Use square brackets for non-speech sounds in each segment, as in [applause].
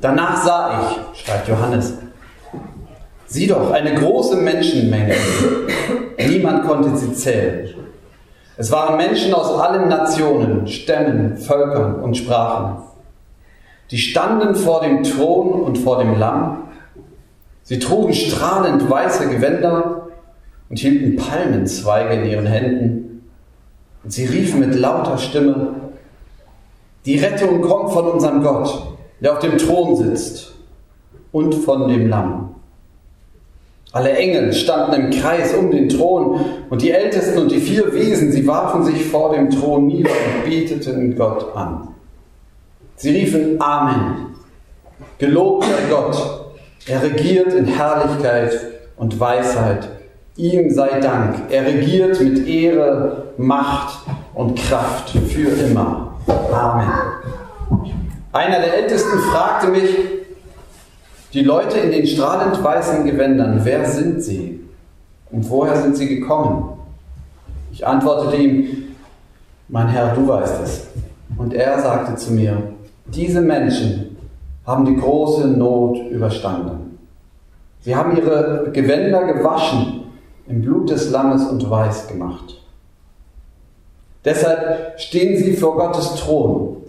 Danach sah ich, schreibt Johannes, sieh doch, eine große Menschenmenge. Niemand konnte sie zählen. Es waren Menschen aus allen Nationen, Stämmen, Völkern und Sprachen. Die standen vor dem Thron und vor dem Lamm. Sie trugen strahlend weiße Gewänder und hielten Palmenzweige in ihren Händen. Und sie riefen mit lauter Stimme, die Rettung kommt von unserem Gott, der auf dem Thron sitzt und von dem Lamm. Alle Engel standen im Kreis um den Thron und die Ältesten und die vier Wesen, sie warfen sich vor dem Thron nieder und beteten Gott an. Sie riefen Amen. Gelobt sei Gott. Er regiert in Herrlichkeit und Weisheit. Ihm sei Dank. Er regiert mit Ehre, Macht und Kraft für immer. Amen. Einer der Ältesten fragte mich, die Leute in den strahlend weißen Gewändern, wer sind sie und woher sind sie gekommen? Ich antwortete ihm, mein Herr, du weißt es. Und er sagte zu mir, diese Menschen haben die große Not überstanden. Sie haben ihre Gewänder gewaschen, im Blut des Lammes und weiß gemacht. Deshalb stehen sie vor Gottes Thron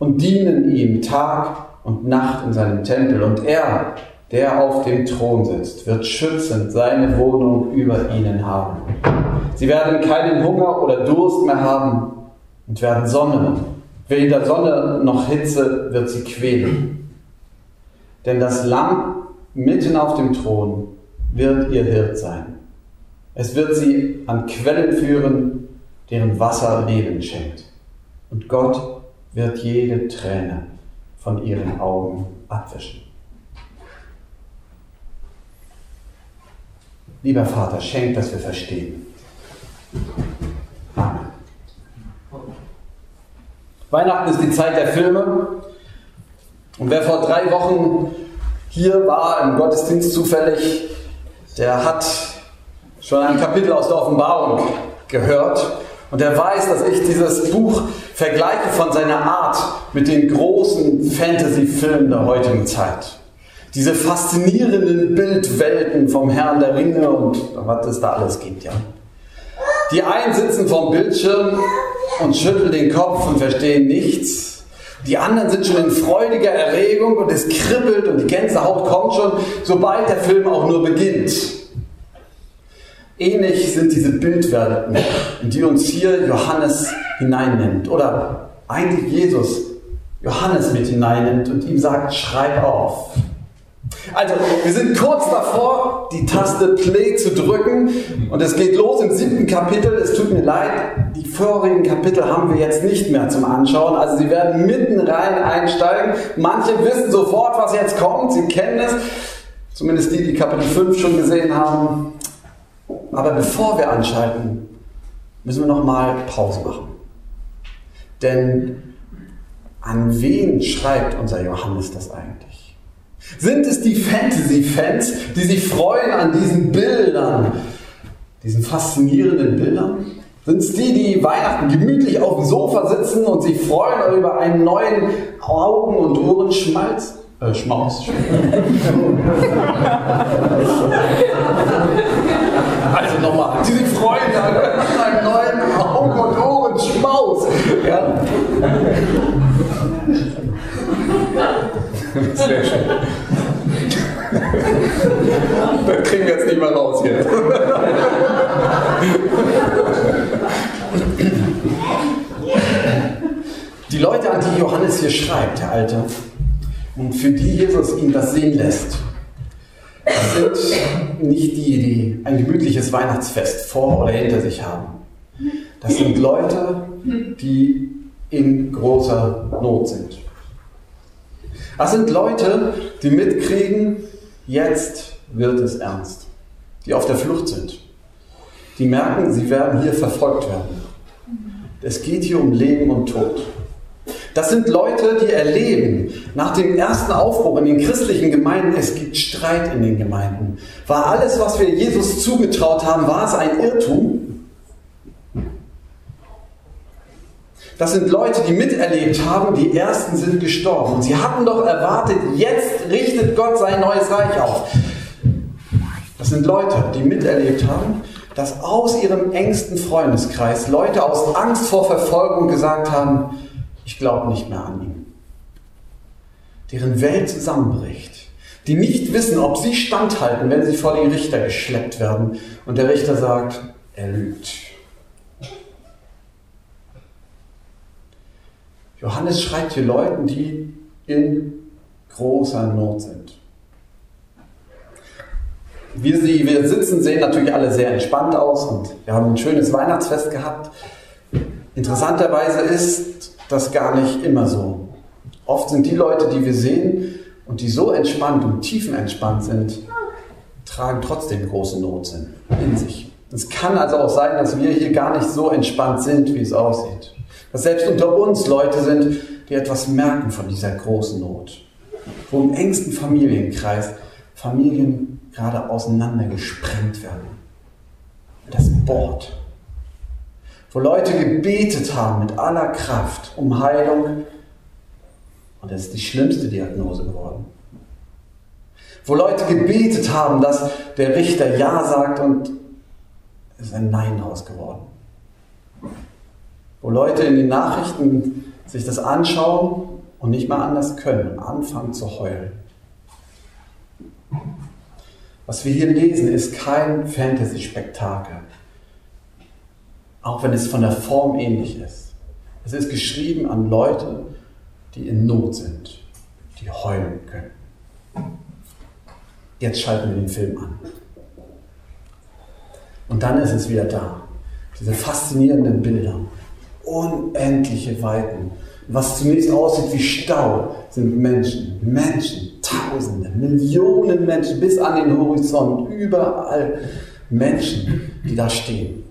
und dienen ihm Tag und Nacht in seinem Tempel. Und er, der auf dem Thron sitzt, wird schützend seine Wohnung über ihnen haben. Sie werden keinen Hunger oder Durst mehr haben und werden Sonne. Weder Sonne noch Hitze wird sie quälen. Denn das Lamm mitten auf dem Thron wird ihr Hirt sein. Es wird sie an Quellen führen, deren Wasser Leben schenkt. Und Gott wird jede Träne von ihren Augen abwischen. Lieber Vater, schenk, dass wir verstehen. Amen. Weihnachten ist die Zeit der Filme. Und wer vor drei Wochen hier war im Gottesdienst zufällig, der hat schon ein Kapitel aus der Offenbarung gehört. Und er weiß, dass ich dieses Buch vergleiche von seiner Art mit den großen Fantasy-Filmen der heutigen Zeit. Diese faszinierenden Bildwelten vom Herrn der Ringe und was es da alles gibt, ja. Die einen sitzen vorm Bildschirm und schütteln den Kopf und verstehen nichts. Die anderen sind schon in freudiger Erregung und es kribbelt und die Gänsehaut kommt schon, sobald der Film auch nur beginnt. Ähnlich sind diese Bildwelten, in die uns hier Johannes hineinnimmt. Oder eigentlich Jesus Johannes mit hineinnimmt und ihm sagt, schreib auf. Also, wir sind kurz davor, die Taste Play zu drücken und es geht los im siebten Kapitel. Es tut mir leid, die vorigen Kapitel haben wir jetzt nicht mehr zum Anschauen. Also, Sie werden mitten rein einsteigen. Manche wissen sofort, was jetzt kommt. Sie kennen es. Zumindest die, die Kapitel 5 schon gesehen haben. Aber bevor wir anschalten, müssen wir nochmal Pause machen. Denn an wen schreibt unser Johannes das eigentlich? Sind es die Fantasy-Fans, die sich freuen an diesen Bildern, diesen faszinierenden Bildern? Sind es die, die Weihnachten gemütlich auf dem Sofa sitzen und sich freuen über einen neuen Augen- und Ohrenschmalz? Äh, Schmaus. [laughs] also nochmal, die sich freuen an einem neuen Augen- und Ohrenschmaus. Ja? Sehr schön. Das kriegen wir jetzt nicht mal raus hier. Die Leute, an die Johannes hier schreibt, der Alte, und für die Jesus ihn das sehen lässt, nicht die, die ein gemütliches Weihnachtsfest vor oder hinter sich haben. Das sind Leute, die in großer Not sind. Das sind Leute, die mitkriegen, jetzt wird es ernst. Die auf der Flucht sind. Die merken, sie werden hier verfolgt werden. Es geht hier um Leben und Tod. Das sind Leute, die erleben, nach dem ersten Aufbruch in den christlichen Gemeinden, es gibt Streit in den Gemeinden. War alles, was wir Jesus zugetraut haben, war es ein Irrtum? Das sind Leute, die miterlebt haben, die Ersten sind gestorben. Sie hatten doch erwartet, jetzt richtet Gott sein neues Reich auf. Das sind Leute, die miterlebt haben, dass aus ihrem engsten Freundeskreis Leute aus Angst vor Verfolgung gesagt haben, ich glaube nicht mehr an ihn. Deren Welt zusammenbricht. Die nicht wissen, ob sie standhalten, wenn sie vor den Richter geschleppt werden. Und der Richter sagt, er lügt. Johannes schreibt hier Leuten, die in großer Not sind. Wir, sie, wir sitzen, sehen natürlich alle sehr entspannt aus und wir haben ein schönes Weihnachtsfest gehabt. Interessanterweise ist das gar nicht immer so. Oft sind die Leute, die wir sehen und die so entspannt und tiefenentspannt sind, tragen trotzdem große Not in sich. Es kann also auch sein, dass wir hier gar nicht so entspannt sind, wie es aussieht. Dass selbst unter uns Leute sind, die etwas merken von dieser großen Not. Wo im engsten Familienkreis Familien gerade auseinandergesprengt werden. Das bohrt. Wo Leute gebetet haben mit aller Kraft um Heilung. Und das ist die schlimmste Diagnose geworden. Wo Leute gebetet haben, dass der Richter Ja sagt und es ist ein Nein ausgeworden. Wo Leute in den Nachrichten sich das anschauen und nicht mal anders können und anfangen zu heulen. Was wir hier lesen, ist kein Fantasy-Spektakel. Auch wenn es von der Form ähnlich ist. Es ist geschrieben an Leute, die in Not sind, die heulen können. Jetzt schalten wir den Film an. Und dann ist es wieder da. Diese faszinierenden Bilder. Unendliche Weiten. Was zunächst aussieht wie Stau, sind Menschen. Menschen. Tausende, Millionen Menschen bis an den Horizont. Überall Menschen, die da stehen.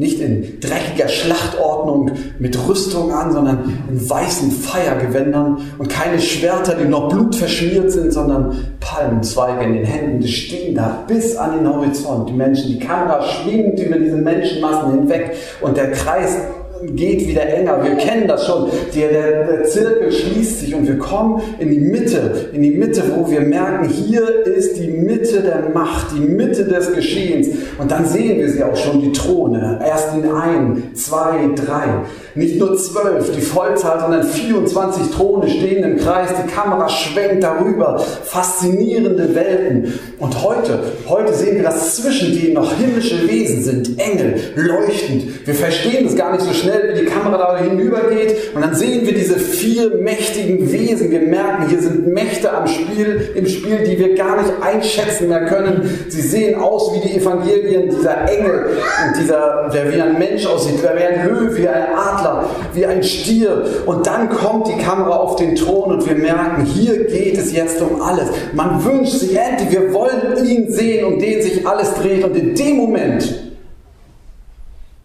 Nicht in dreckiger Schlachtordnung mit Rüstung an, sondern in weißen Feiergewändern und keine Schwerter, die noch blutverschmiert sind, sondern Palmenzweige in den Händen. Die stehen da bis an den Horizont. Die Menschen, die Kamera schwingt über diese Menschenmassen hinweg und der Kreis geht wieder enger. Wir kennen das schon. Der, der, der, Zirkel schließt sich und wir kommen in die Mitte, in die Mitte, wo wir merken, hier ist die Mitte der Macht, die Mitte des Geschehens. Und dann sehen wir sie auch schon, die Throne. Erst in ein, zwei, drei. Nicht nur zwölf, die Vollzahl, sondern 24 Throne stehen im Kreis. Die Kamera schwenkt darüber. Faszinierende Welten. Und heute, heute sehen wir, dass zwischen denen noch himmlische Wesen sind. Engel, leuchtend. Wir verstehen es gar nicht so schnell schnell wie die Kamera da hinübergeht und dann sehen wir diese vier mächtigen Wesen. Wir merken, hier sind Mächte am Spiel, im Spiel, die wir gar nicht einschätzen mehr können. Sie sehen aus wie die Evangelien, dieser Engel und dieser, der wie ein Mensch aussieht, der wie ein Höhe, wie ein Adler, wie ein Stier. Und dann kommt die Kamera auf den Thron und wir merken, hier geht es jetzt um alles. Man wünscht sich endlich, wir wollen ihn sehen, um den sich alles dreht. Und in dem Moment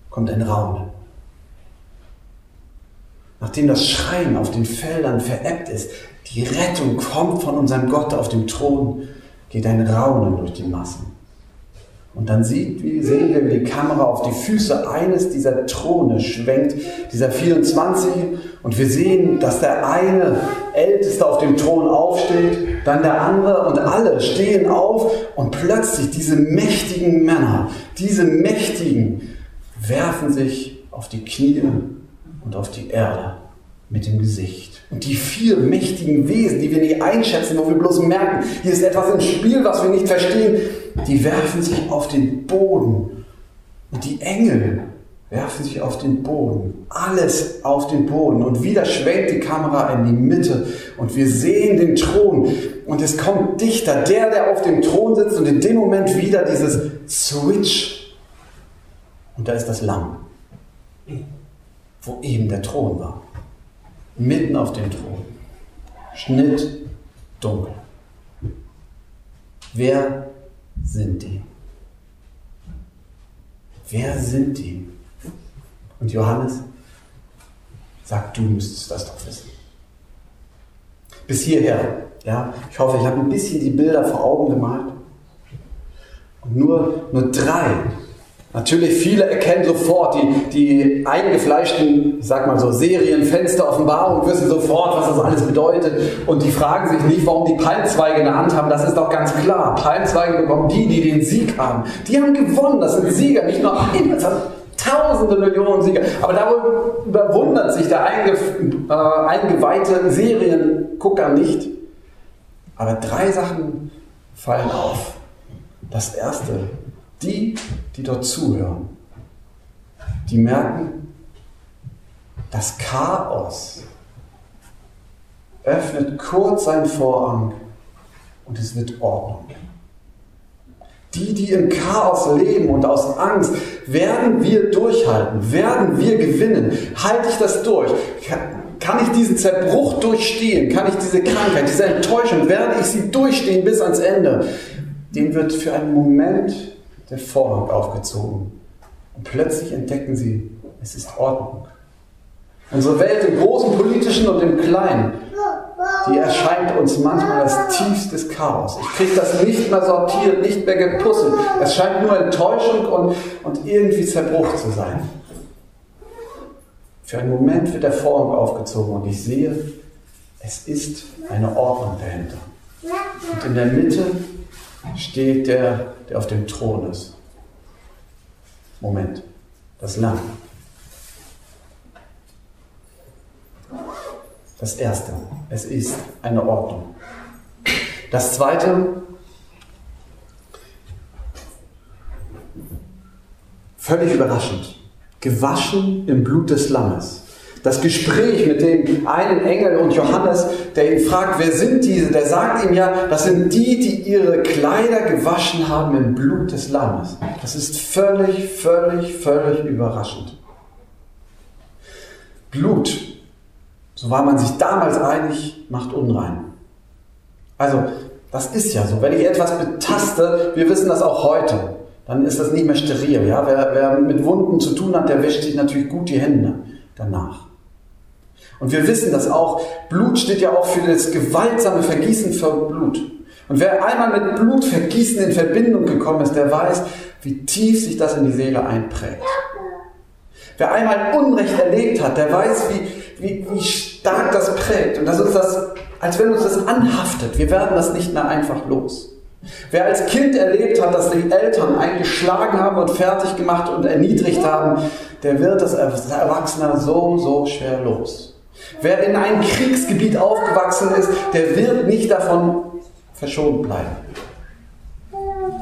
kommt ein Raum. Nachdem das Schreien auf den Feldern verebbt ist, die Rettung kommt von unserem Gott auf dem Thron, geht ein Raunen durch die Massen. Und dann sieht, wie, sehen wir, wie die Kamera auf die Füße eines dieser Throne schwenkt, dieser 24, und wir sehen, dass der eine Älteste auf dem Thron aufsteht, dann der andere. Und alle stehen auf. Und plötzlich diese mächtigen Männer, diese mächtigen, werfen sich auf die Knie und auf die Erde mit dem Gesicht. Und die vier mächtigen Wesen, die wir nicht einschätzen, wo wir bloß merken, hier ist etwas im Spiel, was wir nicht verstehen, die werfen sich auf den Boden. Und die Engel werfen sich auf den Boden. Alles auf den Boden. Und wieder schwenkt die Kamera in die Mitte und wir sehen den Thron. Und es kommt dichter, der, der auf dem Thron sitzt und in dem Moment wieder dieses Switch. Und da ist das Lamm wo eben der Thron war. Mitten auf dem Thron. Schnitt dunkel. Wer sind die? Wer sind die? Und Johannes sagt, du müsstest das doch wissen. Bis hierher. Ja, ich hoffe, ich habe ein bisschen die Bilder vor Augen gemalt. Und nur, nur drei Natürlich, viele erkennen sofort die, die eingefleischten, ich sag mal so, Serienfenster Offenbarung, wissen sofort, was das alles bedeutet. Und die fragen sich nicht, warum die Palmzweige in der Hand haben. Das ist doch ganz klar. Palmzweige bekommen die, die den Sieg haben. Die haben gewonnen. Das sind Sieger, nicht nur eine, das sind tausende Millionen Sieger. Aber darüber wundert sich der einge, äh, eingeweihte Seriengucker nicht. Aber drei Sachen fallen auf. Das erste, die, die dort zuhören, die merken, das Chaos öffnet kurz seinen Vorhang und es wird Ordnung. Die, die im Chaos leben und aus Angst, werden wir durchhalten, werden wir gewinnen. Halte ich das durch? Kann ich diesen Zerbruch durchstehen? Kann ich diese Krankheit, diese Enttäuschung, werde ich sie durchstehen bis ans Ende? Dem wird für einen Moment der Vorhang aufgezogen. Und plötzlich entdecken sie, es ist Ordnung. Unsere Welt im Großen, Politischen und im Kleinen, die erscheint uns manchmal als tiefstes Chaos. Ich kriege das nicht mehr sortiert, nicht mehr gepuzzelt. Es scheint nur Enttäuschung und, und irgendwie Zerbruch zu sein. Für einen Moment wird der Vorhang aufgezogen und ich sehe, es ist eine Ordnung dahinter. Und in der Mitte steht der, der auf dem Thron ist. Moment, das Lamm. Das Erste, es ist eine Ordnung. Das Zweite, völlig überraschend, gewaschen im Blut des Lammes. Das Gespräch mit dem einen Engel und Johannes, der ihn fragt, wer sind diese? Der sagt ihm ja, das sind die, die ihre Kleider gewaschen haben im Blut des Lammes. Das ist völlig, völlig, völlig überraschend. Blut, so war man sich damals einig, macht unrein. Also, das ist ja so. Wenn ich etwas betaste, wir wissen das auch heute, dann ist das nicht mehr steril. Ja? Wer, wer mit Wunden zu tun hat, der wäscht sich natürlich gut die Hände danach. Und wir wissen das auch. Blut steht ja auch für das gewaltsame Vergießen von Blut. Und wer einmal mit Blutvergießen in Verbindung gekommen ist, der weiß, wie tief sich das in die Seele einprägt. Wer einmal Unrecht erlebt hat, der weiß, wie, wie, wie stark das prägt. Und das ist das, als wenn uns das anhaftet. Wir werden das nicht mehr einfach los. Wer als Kind erlebt hat, dass die Eltern einen geschlagen haben und fertig gemacht und erniedrigt haben, der wird das als Erwachsener so, so schwer los. Wer in einem Kriegsgebiet aufgewachsen ist, der wird nicht davon verschont bleiben.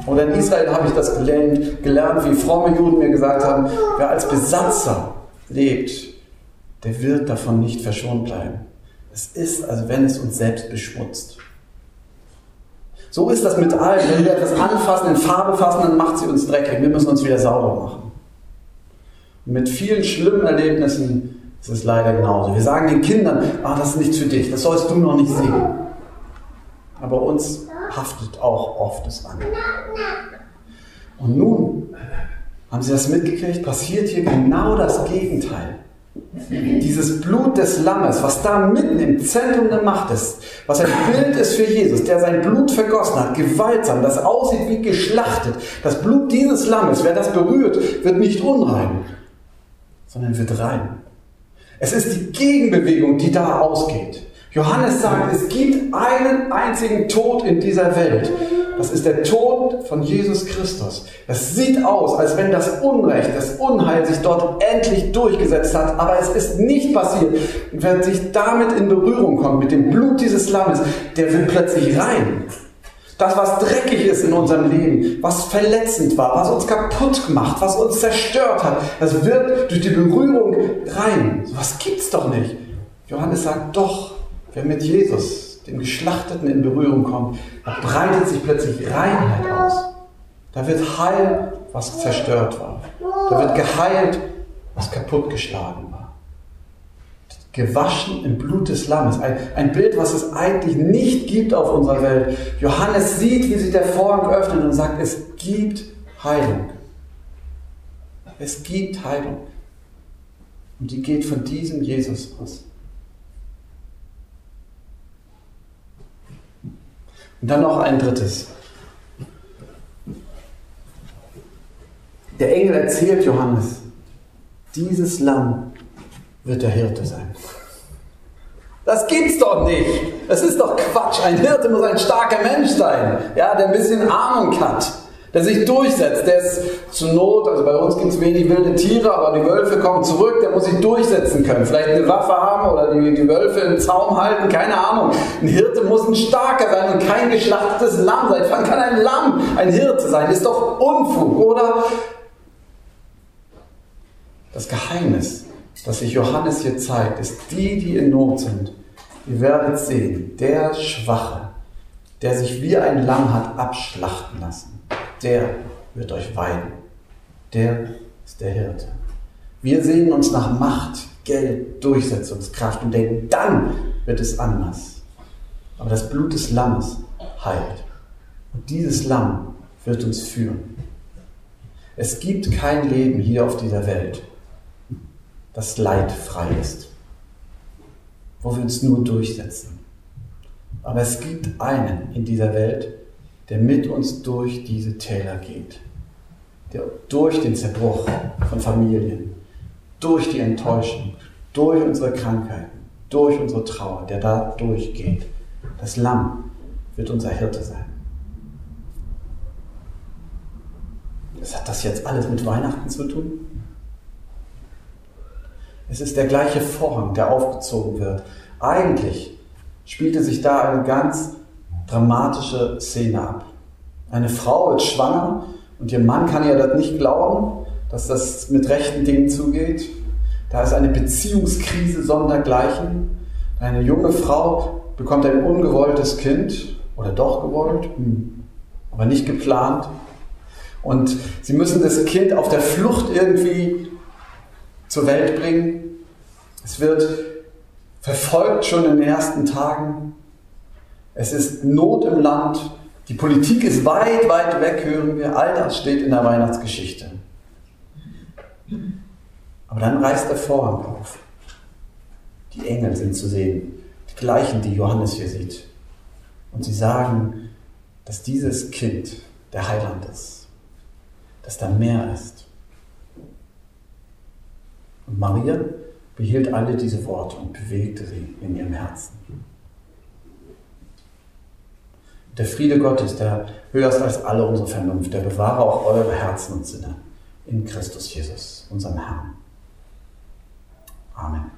Oder in Israel habe ich das gelernt, gelernt, wie fromme Juden mir gesagt haben, wer als Besatzer lebt, der wird davon nicht verschont bleiben. Es ist, als wenn es uns selbst beschmutzt. So ist das mit allem. Wenn wir etwas anfassen, in Farbe fassen, dann macht sie uns dreckig. Wir müssen uns wieder sauber machen. Und mit vielen schlimmen Erlebnissen ist es leider genauso. Wir sagen den Kindern, ah, das ist nichts für dich, das sollst du noch nicht sehen. Aber uns haftet auch oft das an. Und nun haben Sie das mitgekriegt? Passiert hier genau das Gegenteil. Dieses Blut des Lammes, was da mitten im Zentrum der Macht ist, was ein Bild ist für Jesus, der sein Blut vergossen hat, gewaltsam, das aussieht wie geschlachtet. Das Blut dieses Lammes, wer das berührt, wird nicht unrein, sondern wird rein. Es ist die Gegenbewegung, die da ausgeht. Johannes sagt, es gibt einen einzigen Tod in dieser Welt. Das ist der Tod von Jesus Christus. Es sieht aus, als wenn das Unrecht, das Unheil sich dort endlich durchgesetzt hat, aber es ist nicht passiert. Und wer sich damit in Berührung kommt, mit dem Blut dieses Lammes, der wird plötzlich rein. Das, was dreckig ist in unserem Leben, was verletzend war, was uns kaputt gemacht, was uns zerstört hat, das wird durch die Berührung rein. So was gibt's doch nicht. Johannes sagt, doch, Wer mit Jesus, dem Geschlachteten, in Berührung kommt, da breitet sich plötzlich Reinheit aus. Da wird heil, was zerstört war. Da wird geheilt, was kaputtgeschlagen war. Gewaschen im Blut des Lammes. Ein, ein Bild, was es eigentlich nicht gibt auf unserer Welt. Johannes sieht, wie sich der Vorhang öffnet und sagt, es gibt Heilung. Es gibt Heilung. Und die geht von diesem Jesus aus. Und dann noch ein drittes. Der Engel erzählt Johannes, dieses Lamm wird der Hirte sein. Das gibt's doch nicht. Das ist doch Quatsch. Ein Hirte muss ein starker Mensch sein, ja, der ein bisschen Ahnung hat der sich durchsetzt, der ist zur Not, also bei uns gibt es wenig wilde Tiere, aber die Wölfe kommen zurück, der muss sich durchsetzen können. Vielleicht eine Waffe haben oder die, die Wölfe im Zaum halten, keine Ahnung. Ein Hirte muss ein starker sein und kein geschlachtetes Lamm sein. Wann kann ein Lamm ein Hirte sein? Ist doch Unfug, oder? Das Geheimnis, das sich Johannes hier zeigt, ist die, die in Not sind. Ihr werdet sehen, der Schwache, der sich wie ein Lamm hat abschlachten lassen der wird euch weiden. Der ist der Hirte. Wir sehen uns nach Macht, Geld, Durchsetzungskraft und denken, dann wird es anders. Aber das Blut des Lammes heilt. Und dieses Lamm wird uns führen. Es gibt kein Leben hier auf dieser Welt, das leidfrei ist, wo wir uns nur durchsetzen. Aber es gibt einen in dieser Welt, der mit uns durch diese Täler geht, der durch den Zerbruch von Familien, durch die Enttäuschung, durch unsere Krankheiten, durch unsere Trauer, der da durchgeht. Das Lamm wird unser Hirte sein. Was hat das jetzt alles mit Weihnachten zu tun? Es ist der gleiche Vorhang, der aufgezogen wird. Eigentlich spielte sich da eine ganz dramatische Szene ab. Eine Frau wird schwanger und ihr Mann kann ihr das nicht glauben, dass das mit rechten Dingen zugeht. Da ist eine Beziehungskrise sondergleichen. Eine junge Frau bekommt ein ungewolltes Kind oder doch gewollt, hm, aber nicht geplant. Und sie müssen das Kind auf der Flucht irgendwie zur Welt bringen. Es wird verfolgt schon in den ersten Tagen. Es ist Not im Land. Die Politik ist weit, weit weg, hören wir. All das steht in der Weihnachtsgeschichte. Aber dann reißt der Vorhang auf. Die Engel sind zu sehen, die gleichen, die Johannes hier sieht. Und sie sagen, dass dieses Kind der Heiland ist, dass da mehr ist. Und Maria behielt alle diese Worte und bewegte sie in ihrem Herzen. Der Friede Gottes, der höher ist als alle unsere Vernunft, der bewahre auch eure Herzen und Sinne in Christus Jesus, unserem Herrn. Amen.